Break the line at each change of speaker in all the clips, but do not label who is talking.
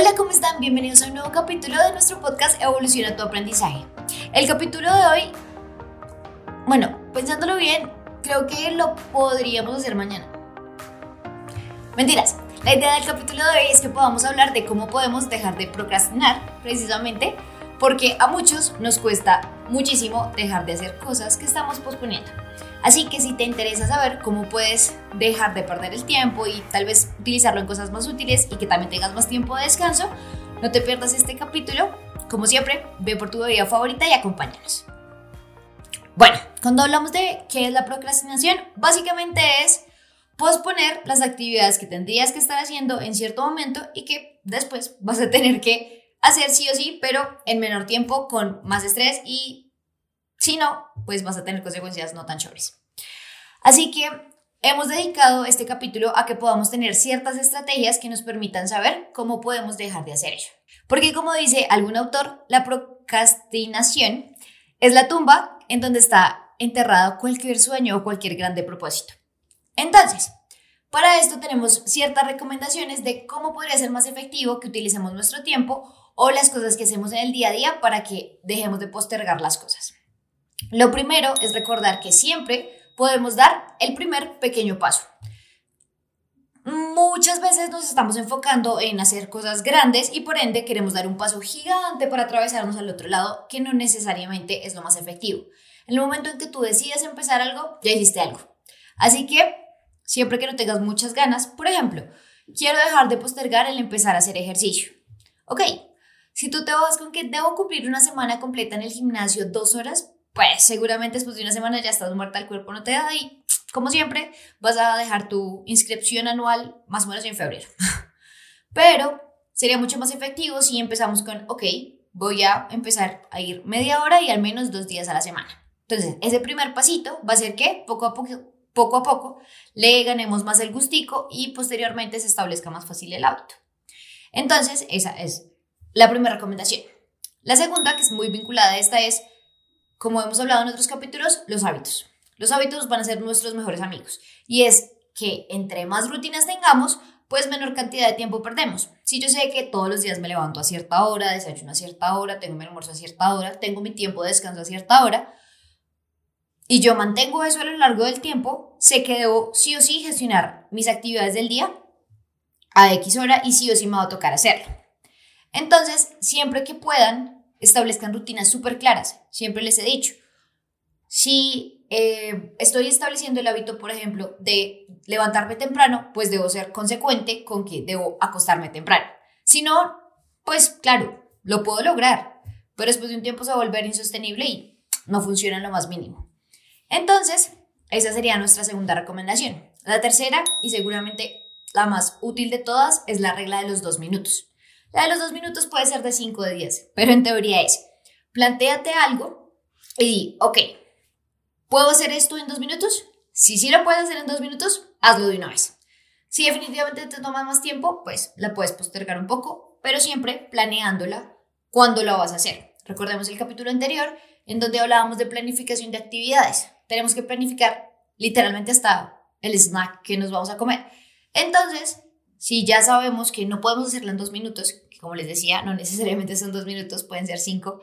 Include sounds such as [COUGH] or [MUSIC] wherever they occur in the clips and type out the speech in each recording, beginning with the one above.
Hola, ¿cómo están? Bienvenidos a un nuevo capítulo de nuestro podcast Evoluciona tu aprendizaje. El capítulo de hoy, bueno, pensándolo bien, creo que lo podríamos hacer mañana. Mentiras. La idea del capítulo de hoy es que podamos hablar de cómo podemos dejar de procrastinar, precisamente porque a muchos nos cuesta muchísimo dejar de hacer cosas que estamos posponiendo. Así que si te interesa saber cómo puedes dejar de perder el tiempo y tal vez utilizarlo en cosas más útiles y que también tengas más tiempo de descanso, no te pierdas este capítulo. Como siempre, ve por tu bebida favorita y acompáñanos. Bueno, cuando hablamos de qué es la procrastinación, básicamente es posponer las actividades que tendrías que estar haciendo en cierto momento y que después vas a tener que hacer sí o sí, pero en menor tiempo, con más estrés y si no, pues vas a tener consecuencias no tan chéveres. Así que hemos dedicado este capítulo a que podamos tener ciertas estrategias que nos permitan saber cómo podemos dejar de hacer ello. Porque como dice algún autor, la procrastinación es la tumba en donde está enterrado cualquier sueño o cualquier grande propósito. Entonces, para esto tenemos ciertas recomendaciones de cómo podría ser más efectivo que utilicemos nuestro tiempo o las cosas que hacemos en el día a día para que dejemos de postergar las cosas. Lo primero es recordar que siempre podemos dar el primer pequeño paso. Muchas veces nos estamos enfocando en hacer cosas grandes y por ende queremos dar un paso gigante para atravesarnos al otro lado, que no necesariamente es lo más efectivo. En el momento en que tú decides empezar algo, ya hiciste algo. Así que siempre que no tengas muchas ganas, por ejemplo, quiero dejar de postergar el empezar a hacer ejercicio. Ok, si tú te vas con que debo cumplir una semana completa en el gimnasio dos horas, pues seguramente después de una semana ya estás muerta, el cuerpo no te da y como siempre vas a dejar tu inscripción anual más o menos en febrero. [LAUGHS] Pero sería mucho más efectivo si empezamos con, ok, voy a empezar a ir media hora y al menos dos días a la semana. Entonces, ese primer pasito va a ser que poco a poco, poco a poco le ganemos más el gustico y posteriormente se establezca más fácil el hábito. Entonces, esa es la primera recomendación. La segunda, que es muy vinculada a esta, es, como hemos hablado en otros capítulos, los hábitos. Los hábitos van a ser nuestros mejores amigos. Y es que entre más rutinas tengamos, pues menor cantidad de tiempo perdemos. Si yo sé que todos los días me levanto a cierta hora, desayuno a cierta hora, tengo mi almuerzo a cierta hora, tengo mi tiempo de descanso a cierta hora, y yo mantengo eso a lo largo del tiempo, sé que debo sí o sí gestionar mis actividades del día a X hora y sí o sí me va a tocar hacerlo. Entonces, siempre que puedan, establezcan rutinas súper claras. Siempre les he dicho, si eh, estoy estableciendo el hábito, por ejemplo, de levantarme temprano, pues debo ser consecuente con que debo acostarme temprano. Si no, pues claro, lo puedo lograr, pero después de un tiempo se va a volver insostenible y no funciona en lo más mínimo. Entonces, esa sería nuestra segunda recomendación. La tercera, y seguramente la más útil de todas, es la regla de los dos minutos. La de los dos minutos puede ser de cinco o de diez, pero en teoría es, plantéate algo y di, ok, ¿puedo hacer esto en dos minutos? Si sí lo puedes hacer en dos minutos, hazlo de una vez. Si definitivamente te toma más tiempo, pues la puedes postergar un poco, pero siempre planeándola cuando la vas a hacer. Recordemos el capítulo anterior en donde hablábamos de planificación de actividades. Tenemos que planificar literalmente hasta el snack que nos vamos a comer. Entonces, si ya sabemos que no podemos hacerla en dos minutos, que como les decía, no necesariamente son dos minutos, pueden ser cinco,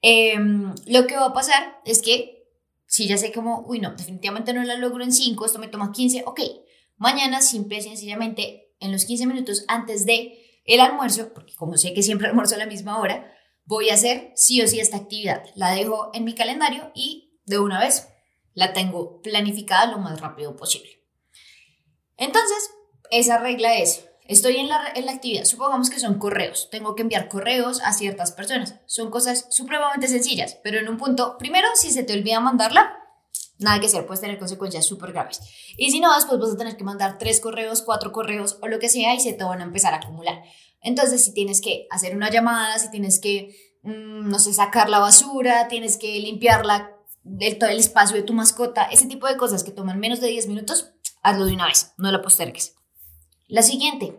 em, lo que va a pasar es que si ya sé como, uy, no, definitivamente no la logro en cinco, esto me toma 15, ok, Mañana, simple y sencillamente, en los 15 minutos antes de el almuerzo, porque como sé que siempre [LAUGHS] almuerzo a la misma hora, voy a hacer sí o sí esta actividad. La dejo en mi calendario y de una vez la tengo planificada lo más rápido posible. Entonces, esa regla es, estoy en la, en la actividad, supongamos que son correos, tengo que enviar correos a ciertas personas. Son cosas supremamente sencillas, pero en un punto, primero, si se te olvida mandarla, nada que hacer, puedes tener consecuencias súper graves. Y si no, después vas a tener que mandar tres correos, cuatro correos o lo que sea y se te van a empezar a acumular. Entonces, si tienes que hacer una llamada, si tienes que, mm, no sé, sacar la basura, tienes que limpiarla del todo el espacio de tu mascota, ese tipo de cosas que toman menos de 10 minutos, hazlo de una vez, no la postergues. La siguiente,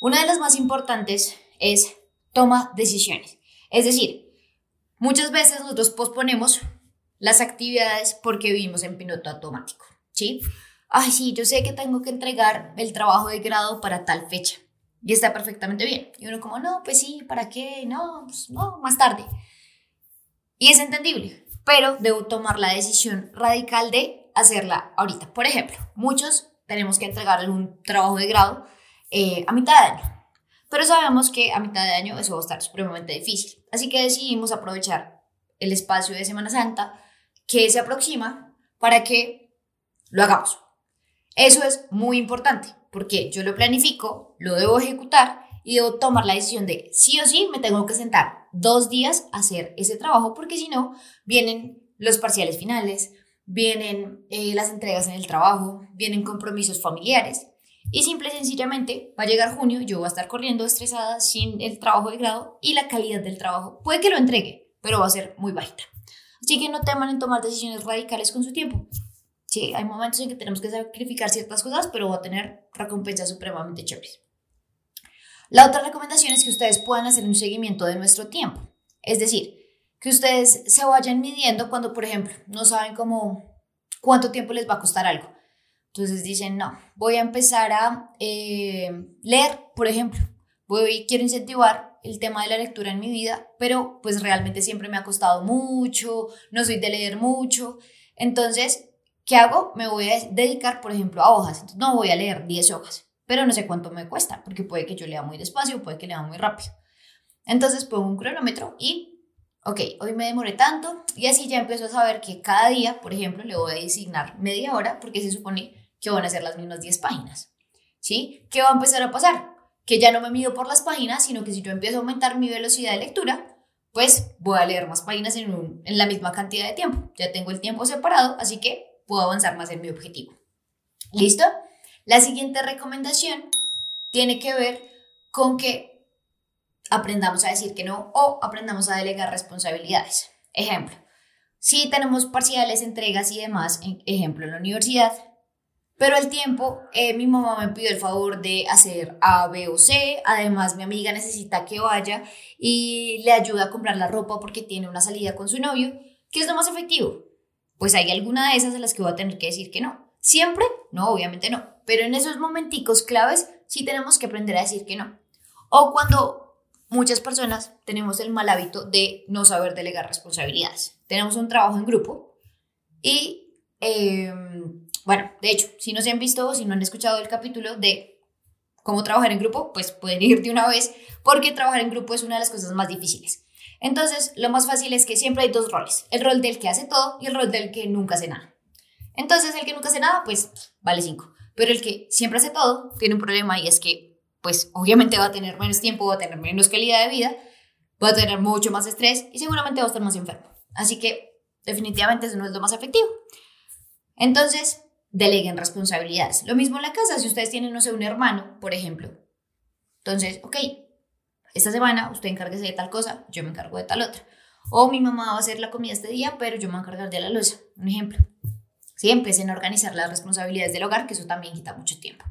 una de las más importantes es toma decisiones. Es decir, muchas veces nosotros posponemos las actividades porque vivimos en piloto automático, ¿sí? Ay, sí, yo sé que tengo que entregar el trabajo de grado para tal fecha y está perfectamente bien. Y uno como, no, pues sí, ¿para qué? No, pues no, más tarde. Y es entendible, pero debo tomar la decisión radical de hacerla ahorita. Por ejemplo, muchos tenemos que entregar algún trabajo de grado eh, a mitad de año, pero sabemos que a mitad de año eso va a estar supremamente difícil. Así que decidimos aprovechar el espacio de Semana Santa que se aproxima para que lo hagamos. Eso es muy importante porque yo lo planifico, lo debo ejecutar y debo tomar la decisión de sí o sí me tengo que sentar dos días a hacer ese trabajo porque si no vienen los parciales finales, vienen eh, las entregas en el trabajo, vienen compromisos familiares y simple y sencillamente va a llegar junio, yo voy a estar corriendo estresada sin el trabajo de grado y la calidad del trabajo puede que lo entregue, pero va a ser muy bajita. Así que no teman en tomar decisiones radicales con su tiempo. Sí, hay momentos en que tenemos que sacrificar ciertas cosas, pero va a tener recompensas supremamente chéveres. La otra recomendación es que ustedes puedan hacer un seguimiento de nuestro tiempo. Es decir, que ustedes se vayan midiendo cuando, por ejemplo, no saben cómo, cuánto tiempo les va a costar algo. Entonces dicen, no, voy a empezar a eh, leer, por ejemplo. Voy, quiero incentivar el tema de la lectura en mi vida, pero pues realmente siempre me ha costado mucho, no soy de leer mucho. Entonces, ¿qué hago? Me voy a dedicar, por ejemplo, a hojas. No voy a leer 10 hojas, pero no sé cuánto me cuesta, porque puede que yo lea muy despacio, puede que lea muy rápido. Entonces, pongo un cronómetro y, ok, hoy me demoré tanto y así ya empiezo a saber que cada día, por ejemplo, le voy a designar media hora porque se supone que van a ser las mismas 10 páginas. ¿Sí? ¿Qué va a empezar a pasar? que ya no me mido por las páginas, sino que si yo empiezo a aumentar mi velocidad de lectura, pues voy a leer más páginas en, en la misma cantidad de tiempo. Ya tengo el tiempo separado, así que puedo avanzar más en mi objetivo. ¿Listo? La siguiente recomendación tiene que ver con que aprendamos a decir que no o aprendamos a delegar responsabilidades. Ejemplo, si tenemos parciales, entregas y demás, ejemplo en la universidad, pero al tiempo, eh, mi mamá me pidió el favor de hacer A, B o C. Además, mi amiga necesita que vaya y le ayuda a comprar la ropa porque tiene una salida con su novio. ¿Qué es lo más efectivo? Pues hay alguna de esas de las que voy a tener que decir que no. ¿Siempre? No, obviamente no. Pero en esos momenticos claves sí tenemos que aprender a decir que no. O cuando muchas personas tenemos el mal hábito de no saber delegar responsabilidades. Tenemos un trabajo en grupo y... Em, bueno, de hecho, si no se han visto o si no han escuchado el capítulo de cómo trabajar en grupo, pues pueden [LAUGHS] ir de una vez, porque trabajar en grupo es una de las cosas más difíciles. Entonces, lo más fácil es que siempre hay dos roles, el rol del que hace todo y el rol del que nunca hace nada. Entonces, el que nunca hace nada, pues vale 5, pero el que siempre hace todo tiene un problema y es que, pues obviamente va a tener menos tiempo, va a tener menos calidad de vida, va a tener mucho más estrés y seguramente va a estar más enfermo. Así que, definitivamente eso no es lo más efectivo. Entonces, deleguen responsabilidades. Lo mismo en la casa, si ustedes tienen, no sé, un hermano, por ejemplo. Entonces, ok, esta semana usted encárguese de tal cosa, yo me encargo de tal otra. O mi mamá va a hacer la comida este día, pero yo me voy a encargar de la losa. Un ejemplo. Sí, empiecen a organizar las responsabilidades del hogar, que eso también quita mucho tiempo.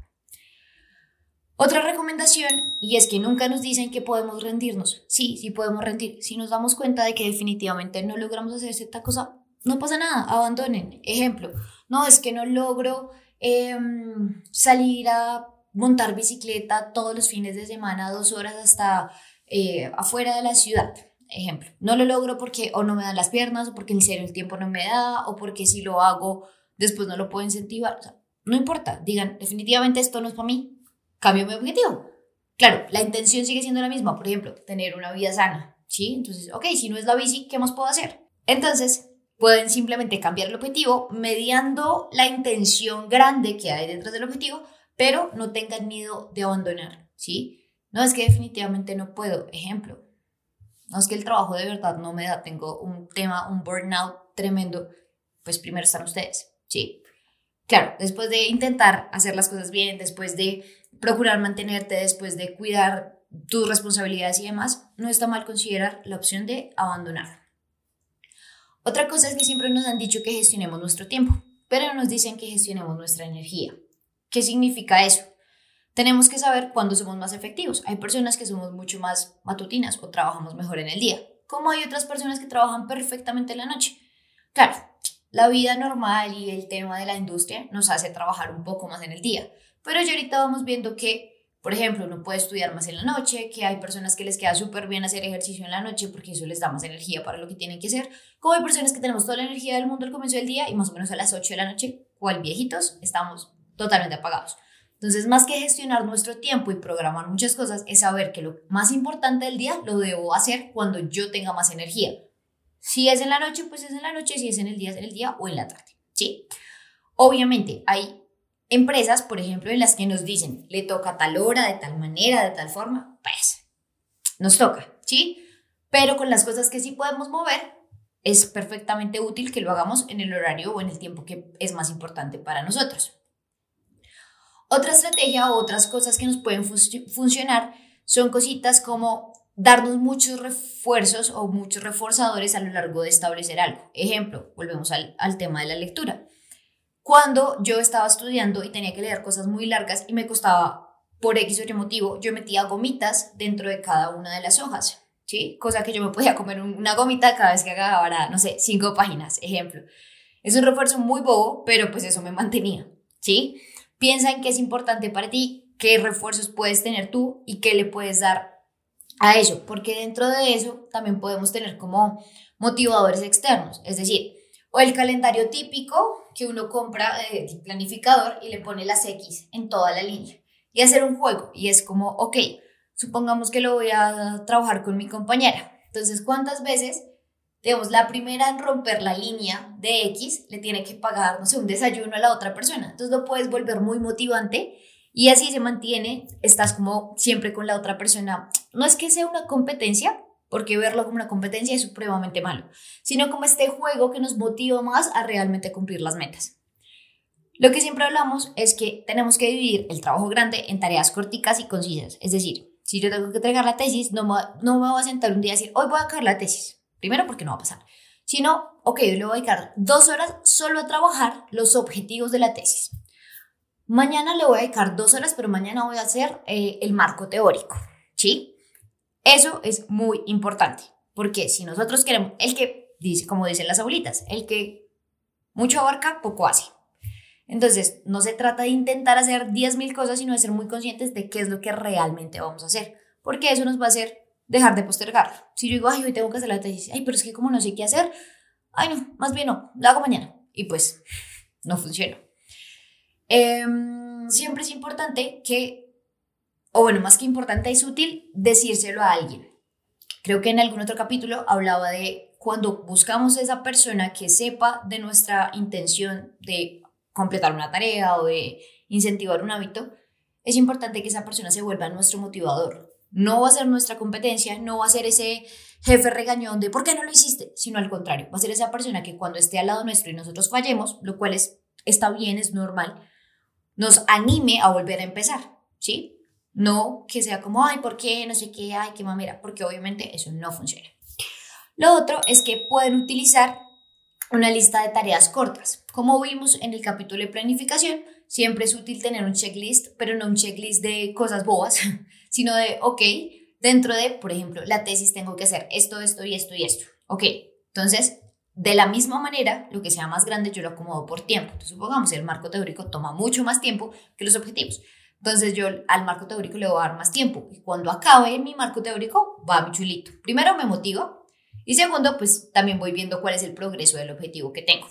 Otra recomendación, y es que nunca nos dicen que podemos rendirnos. Sí, sí podemos rendir. Si nos damos cuenta de que definitivamente no logramos hacer cierta cosa, no pasa nada, abandonen. Ejemplo, no, es que no logro em, salir a montar bicicleta todos los fines de semana, dos horas hasta eh, afuera de la ciudad. Ejemplo, no lo logro porque o no me dan las piernas, o porque en serio el tiempo no me da, o porque si lo hago después no lo puedo incentivar. no importa, digan, definitivamente esto no es para mí, cambio mi objetivo. Claro, la intención sigue siendo la misma, por ejemplo, tener una vida sana, ¿sí? Entonces, ok, si no es la bici, ¿qué más puedo hacer? Entonces, pueden simplemente cambiar el objetivo mediando la intención grande que hay detrás del objetivo, pero no tengan miedo de abandonar, ¿sí? No es que definitivamente no puedo, ejemplo, no es que el trabajo de verdad no me da, tengo un tema, un burnout tremendo, pues primero están ustedes, ¿sí? Claro, después de intentar hacer las cosas bien, después de procurar mantenerte, después de cuidar tus responsabilidades y demás, no está mal considerar la opción de abandonar. Otra cosa es que siempre nos han dicho que gestionemos nuestro tiempo, pero nos dicen que gestionemos nuestra energía. ¿Qué significa eso? Tenemos que saber cuándo somos más efectivos. Hay personas que somos mucho más matutinas o trabajamos mejor en el día, como hay otras personas que trabajan perfectamente en la noche. Claro, la vida normal y el tema de la industria nos hace trabajar un poco más en el día, pero ya ahorita vamos viendo que por ejemplo, uno puede estudiar más en la noche, que hay personas que les queda súper bien hacer ejercicio en la noche porque eso les da más energía para lo que tienen que hacer, como hay personas que tenemos toda la energía del mundo al comienzo del día y más o menos a las 8 de la noche, cual viejitos, estamos totalmente apagados. Entonces, más que gestionar nuestro tiempo y programar muchas cosas, es saber que lo más importante del día lo debo hacer cuando yo tenga más energía. Si es en la noche, pues es en la noche, si es en el día, es en el día o en la tarde, ¿sí? Obviamente, hay empresas, por ejemplo, en las que nos dicen, le toca tal hora, de tal manera, de tal forma, pues nos toca, ¿sí? Pero con las cosas que sí podemos mover, es perfectamente útil que lo hagamos en el horario o en el tiempo que es más importante para nosotros. Otra estrategia o otras cosas que nos pueden funcionar son cositas como darnos muchos refuerzos o muchos reforzadores a lo largo de establecer algo. Ejemplo, volvemos al, al tema de la lectura cuando yo estaba estudiando y tenía que leer cosas muy largas y me costaba, por X o Y motivo, yo metía gomitas dentro de cada una de las hojas, ¿sí? Cosa que yo me podía comer una gomita cada vez que acabara, no sé, cinco páginas, ejemplo. Es un refuerzo muy bobo, pero pues eso me mantenía, ¿sí? Piensa en qué es importante para ti, qué refuerzos puedes tener tú y qué le puedes dar a ello, porque dentro de eso también podemos tener como motivadores externos, es decir, o el calendario típico que uno compra de planificador y le pone las X en toda la línea. Y hacer un juego. Y es como, ok, supongamos que lo voy a trabajar con mi compañera. Entonces, ¿cuántas veces, digamos, la primera en romper la línea de X le tiene que pagar, no sé, un desayuno a la otra persona? Entonces lo puedes volver muy motivante y así se mantiene, estás como siempre con la otra persona. No es que sea una competencia, porque verlo como una competencia es supremamente malo, sino como este juego que nos motiva más a realmente cumplir las metas. Lo que siempre hablamos es que tenemos que dividir el trabajo grande en tareas corticas y concisas. Es decir, si yo tengo que entregar la tesis, no me, no me voy a sentar un día y decir, hoy voy a acabar la tesis. Primero, porque no va a pasar. Sino, ok, le voy a dedicar dos horas solo a trabajar los objetivos de la tesis. Mañana le voy a dedicar dos horas, pero mañana voy a hacer eh, el marco teórico. ¿Sí? Eso es muy importante, porque si nosotros queremos, el que dice, como dicen las abuelitas, el que mucho abarca, poco hace. Entonces, no se trata de intentar hacer 10.000 cosas, sino de ser muy conscientes de qué es lo que realmente vamos a hacer, porque eso nos va a hacer dejar de postergarlo. Si yo digo, ay, hoy tengo que hacer la tesis, ay, pero es que como no sé qué hacer, ay, no, más bien no, lo hago mañana. Y pues, no funciona. Em, siempre es importante que o bueno, más que importante, es útil decírselo a alguien. Creo que en algún otro capítulo hablaba de cuando buscamos a esa persona que sepa de nuestra intención de completar una tarea o de incentivar un hábito, es importante que esa persona se vuelva nuestro motivador. No va a ser nuestra competencia, no va a ser ese jefe regañón de ¿por qué no lo hiciste? Sino al contrario, va a ser esa persona que cuando esté al lado nuestro y nosotros fallemos, lo cual es, está bien, es normal, nos anime a volver a empezar, ¿sí? No que sea como, ay, ¿por qué? No sé qué, ay, qué mamera, porque obviamente eso no funciona. Lo otro es que pueden utilizar una lista de tareas cortas. Como vimos en el capítulo de planificación, siempre es útil tener un checklist, pero no un checklist de cosas bobas, [LAUGHS] sino de, ok, dentro de, por ejemplo, la tesis tengo que hacer esto, esto y esto y esto. Ok, entonces, de la misma manera, lo que sea más grande yo lo acomodo por tiempo. Entonces, supongamos, el marco teórico toma mucho más tiempo que los objetivos. Entonces yo al marco teórico le voy a dar más tiempo y cuando acabe mi marco teórico va mi chulito. Primero me motiva y segundo pues también voy viendo cuál es el progreso del objetivo que tengo.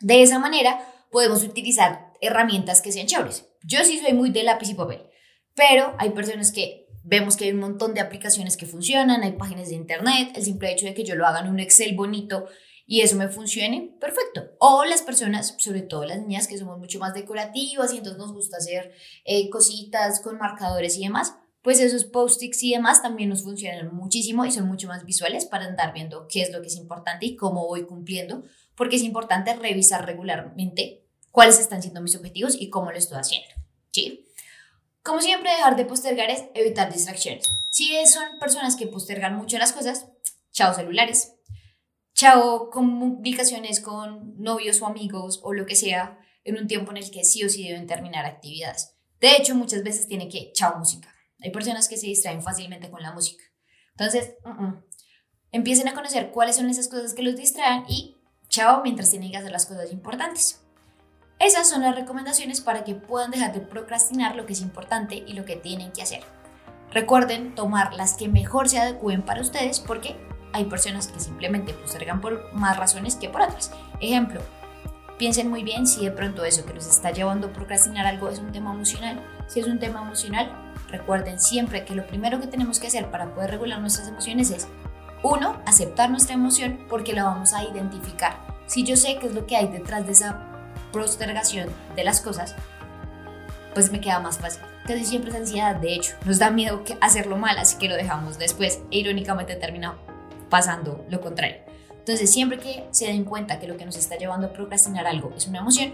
De esa manera podemos utilizar herramientas que sean chéveres. Yo sí soy muy de lápiz y papel, pero hay personas que vemos que hay un montón de aplicaciones que funcionan, hay páginas de internet, el simple hecho de que yo lo haga en un Excel bonito y eso me funcione, perfecto. O las personas, sobre todo las niñas que somos mucho más decorativas y entonces nos gusta hacer eh, cositas con marcadores y demás, pues esos post-its y demás también nos funcionan muchísimo y son mucho más visuales para andar viendo qué es lo que es importante y cómo voy cumpliendo, porque es importante revisar regularmente cuáles están siendo mis objetivos y cómo lo estoy haciendo. ¿sí? Como siempre, dejar de postergar es evitar distracciones. Si son personas que postergan mucho las cosas, chao celulares, chao comunicaciones con novios o amigos o lo que sea en un tiempo en el que sí o sí deben terminar actividades. De hecho, muchas veces tiene que chao música. Hay personas que se distraen fácilmente con la música. Entonces, empiecen a conocer cuáles son esas cosas que los distraen y chao mientras tienen que hacer las cosas importantes. Esas son las recomendaciones para que puedan dejar de procrastinar lo que es importante y lo que tienen que hacer. Recuerden tomar las que mejor se adecúen para ustedes porque hay personas que simplemente postergan por más razones que por otras. Ejemplo, piensen muy bien si de pronto eso que los está llevando a procrastinar algo es un tema emocional. Si es un tema emocional, recuerden siempre que lo primero que tenemos que hacer para poder regular nuestras emociones es, uno, aceptar nuestra emoción porque la vamos a identificar. Si yo sé qué es lo que hay detrás de esa postergación de las cosas, pues me queda más fácil. Casi siempre es ansiedad, de hecho, nos da miedo hacerlo mal, así que lo dejamos después e irónicamente termina pasando lo contrario. Entonces, siempre que se den cuenta que lo que nos está llevando a procrastinar algo es una emoción,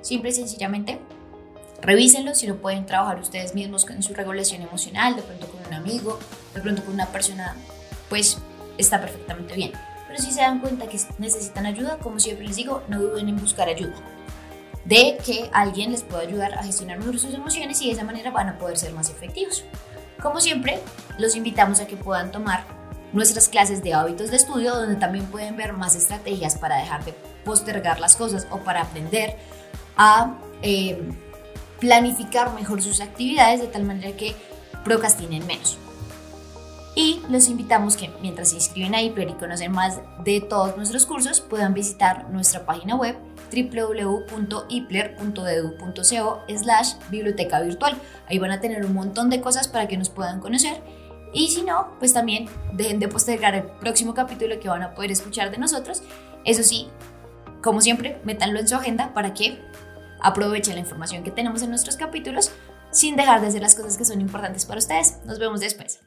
simple y sencillamente revísenlo si lo pueden trabajar ustedes mismos en su regulación emocional, de pronto con un amigo, de pronto con una persona, pues está perfectamente bien. Pero si se dan cuenta que necesitan ayuda, como siempre les digo, no duden en buscar ayuda. De que alguien les pueda ayudar a gestionar mejor sus emociones y de esa manera van a poder ser más efectivos. Como siempre, los invitamos a que puedan tomar nuestras clases de hábitos de estudio, donde también pueden ver más estrategias para dejar de postergar las cosas o para aprender a eh, planificar mejor sus actividades de tal manera que procrastinen menos. Y los invitamos que mientras se inscriben a IPLER y conocen más de todos nuestros cursos, puedan visitar nuestra página web www.ipler.edu.co slash biblioteca virtual. Ahí van a tener un montón de cosas para que nos puedan conocer y si no, pues también dejen de postergar el próximo capítulo que van a poder escuchar de nosotros. Eso sí, como siempre, métanlo en su agenda para que aprovechen la información que tenemos en nuestros capítulos sin dejar de hacer las cosas que son importantes para ustedes. Nos vemos después.